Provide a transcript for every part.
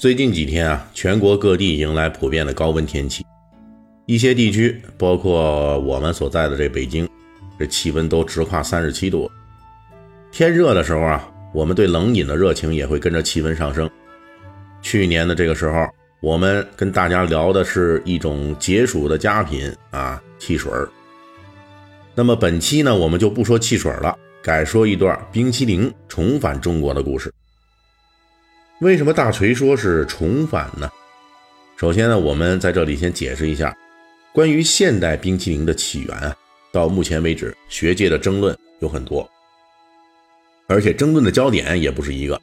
最近几天啊，全国各地迎来普遍的高温天气，一些地区，包括我们所在的这北京，这气温都直跨三十七度。天热的时候啊，我们对冷饮的热情也会跟着气温上升。去年的这个时候，我们跟大家聊的是一种解暑的佳品啊，汽水儿。那么本期呢，我们就不说汽水了，改说一段冰淇淋重返中国的故事。为什么大锤说是重返呢？首先呢，我们在这里先解释一下，关于现代冰淇淋的起源啊，到目前为止，学界的争论有很多，而且争论的焦点也不是一个。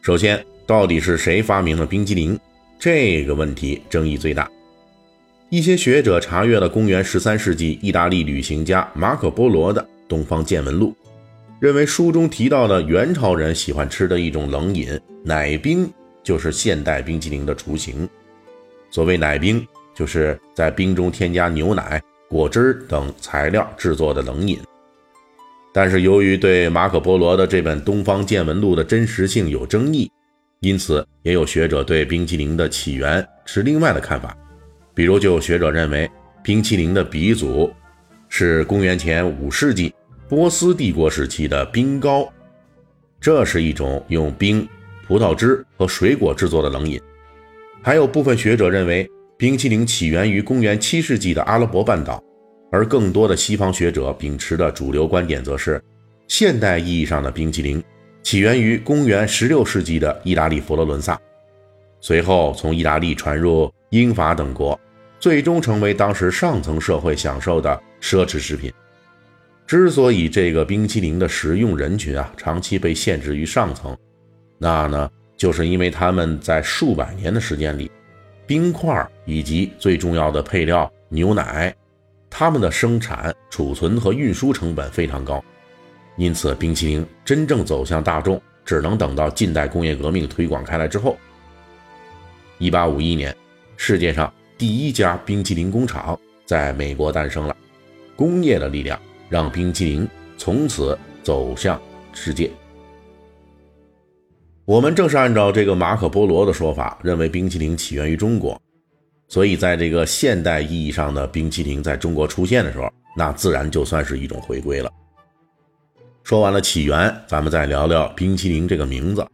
首先，到底是谁发明了冰淇淋这个问题争议最大。一些学者查阅了公元十三世纪意大利旅行家马可·波罗的《东方见闻录》。认为书中提到的元朝人喜欢吃的一种冷饮奶冰，就是现代冰淇淋的雏形。所谓奶冰，就是在冰中添加牛奶、果汁等材料制作的冷饮。但是由于对马可·波罗的这本《东方见闻录》的真实性有争议，因此也有学者对冰淇淋的起源持另外的看法。比如，就有学者认为，冰淇淋的鼻祖是公元前五世纪。波斯帝国时期的冰糕，这是一种用冰、葡萄汁和水果制作的冷饮。还有部分学者认为，冰淇淋起源于公元七世纪的阿拉伯半岛，而更多的西方学者秉持的主流观点则是，现代意义上的冰淇淋起源于公元十六世纪的意大利佛罗伦萨，随后从意大利传入英法等国，最终成为当时上层社会享受的奢侈食品。之所以这个冰淇淋的食用人群啊长期被限制于上层，那呢，就是因为他们在数百年的时间里，冰块以及最重要的配料牛奶，他们的生产、储存和运输成本非常高，因此冰淇淋真正走向大众，只能等到近代工业革命推广开来之后。一八五一年，世界上第一家冰淇淋工厂在美国诞生了，工业的力量。让冰淇淋从此走向世界。我们正是按照这个马可·波罗的说法，认为冰淇淋起源于中国，所以在这个现代意义上的冰淇淋在中国出现的时候，那自然就算是一种回归了。说完了起源，咱们再聊聊冰淇淋这个名字。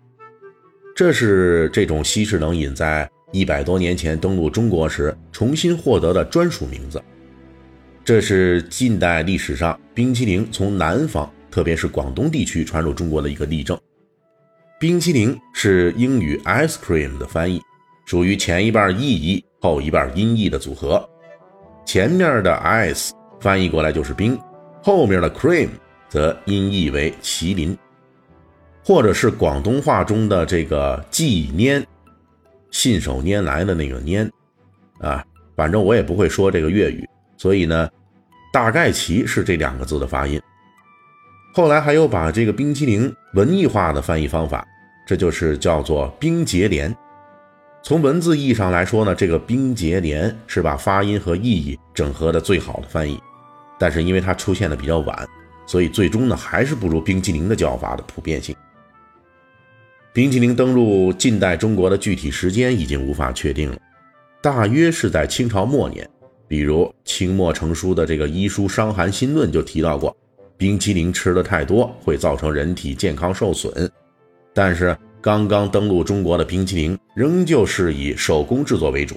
这是这种西式冷饮在一百多年前登陆中国时重新获得的专属名字。这是近代历史上冰淇淋从南方，特别是广东地区传入中国的一个例证。冰淇淋是英语 ice cream 的翻译，属于前一半意译，后一半音译的组合。前面的 ice 翻译过来就是冰，后面的 cream 则音译为麒麟，或者是广东话中的这个纪拈，信手拈来的那个拈啊，反正我也不会说这个粤语，所以呢。大概其是这两个字的发音，后来还有把这个冰淇淋文艺化的翻译方法，这就是叫做冰结连。从文字意义上来说呢，这个冰结连是把发音和意义整合的最好的翻译，但是因为它出现的比较晚，所以最终呢还是不如冰淇淋的叫法的普遍性。冰淇淋登陆近代中国的具体时间已经无法确定了，大约是在清朝末年。比如清末成书的这个医书《伤寒新论》就提到过，冰淇淋吃的太多会造成人体健康受损。但是刚刚登陆中国的冰淇淋仍旧是以手工制作为主，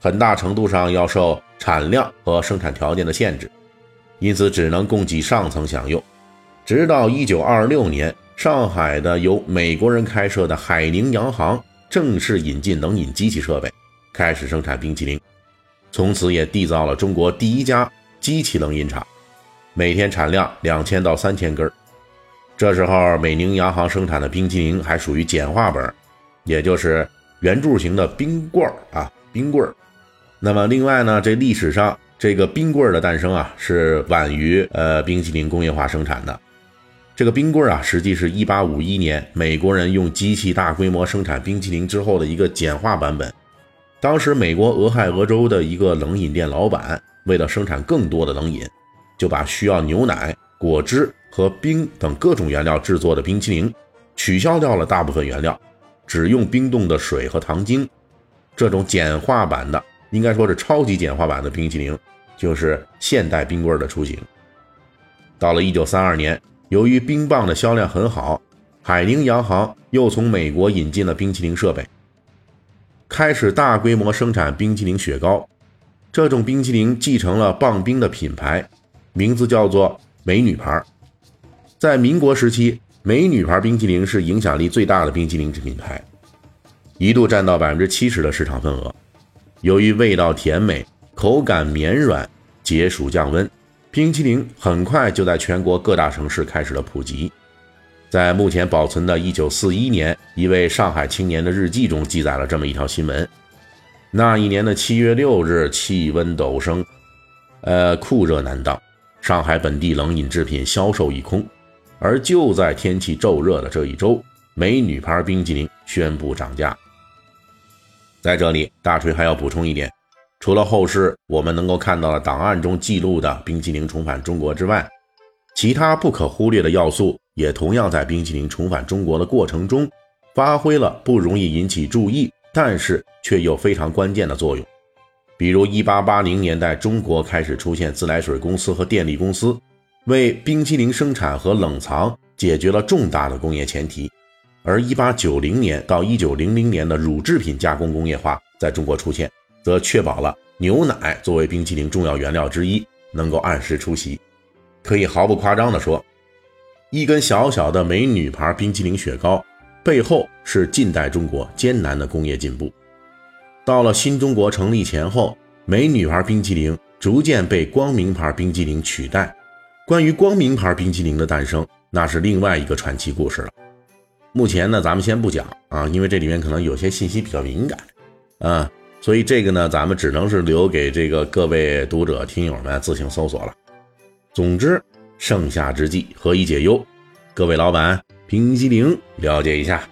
很大程度上要受产量和生产条件的限制，因此只能供给上层享用。直到1926年，上海的由美国人开设的海宁洋行正式引进冷饮机器设备，开始生产冰淇淋。从此也缔造了中国第一家机器冷饮厂，每天产量两千到三千根。这时候，美宁洋行生产的冰淇淋还属于简化本，也就是圆柱形的冰棍儿啊，冰棍儿。那么另外呢，这历史上这个冰棍儿的诞生啊，是晚于呃冰淇淋工业化生产的。这个冰棍儿啊，实际是一八五一年美国人用机器大规模生产冰淇淋之后的一个简化版本。当时美国俄亥俄州的一个冷饮店老板，为了生产更多的冷饮，就把需要牛奶、果汁和冰等各种原料制作的冰淇淋，取消掉了大部分原料。只用冰冻的水和糖精，这种简化版的，应该说是超级简化版的冰淇淋，就是现代冰棍的雏形。到了1932年，由于冰棒的销量很好，海宁洋行又从美国引进了冰淇淋设备，开始大规模生产冰淇淋雪糕。这种冰淇淋继承了棒冰的品牌，名字叫做美女牌。在民国时期。美女牌冰淇淋是影响力最大的冰淇淋品牌，一度占到百分之七十的市场份额。由于味道甜美、口感绵软、解暑降温，冰淇淋很快就在全国各大城市开始了普及。在目前保存的1941年一位上海青年的日记中记载了这么一条新闻：那一年的七月六日，气温陡升，呃，酷热难当，上海本地冷饮制品销售一空。而就在天气骤热的这一周，美女牌冰淇淋宣布涨价。在这里，大锤还要补充一点：除了后世我们能够看到的档案中记录的冰淇淋重返中国之外，其他不可忽略的要素也同样在冰淇淋重返中国的过程中发挥了不容易引起注意，但是却又非常关键的作用。比如，1880年代，中国开始出现自来水公司和电力公司。为冰淇淋生产和冷藏解决了重大的工业前提，而1890年到1900年的乳制品加工工业化在中国出现，则确保了牛奶作为冰淇淋重要原料之一能够按时出席。可以毫不夸张地说，一根小小的美女牌冰淇淋雪糕背后是近代中国艰难的工业进步。到了新中国成立前后，美女牌冰淇淋逐渐被光明牌冰淇淋取代。关于光明牌冰淇淋的诞生，那是另外一个传奇故事了。目前呢，咱们先不讲啊，因为这里面可能有些信息比较敏感，啊，所以这个呢，咱们只能是留给这个各位读者、听友们自行搜索了。总之，盛夏之际，何以解忧？各位老板，冰激凌了解一下。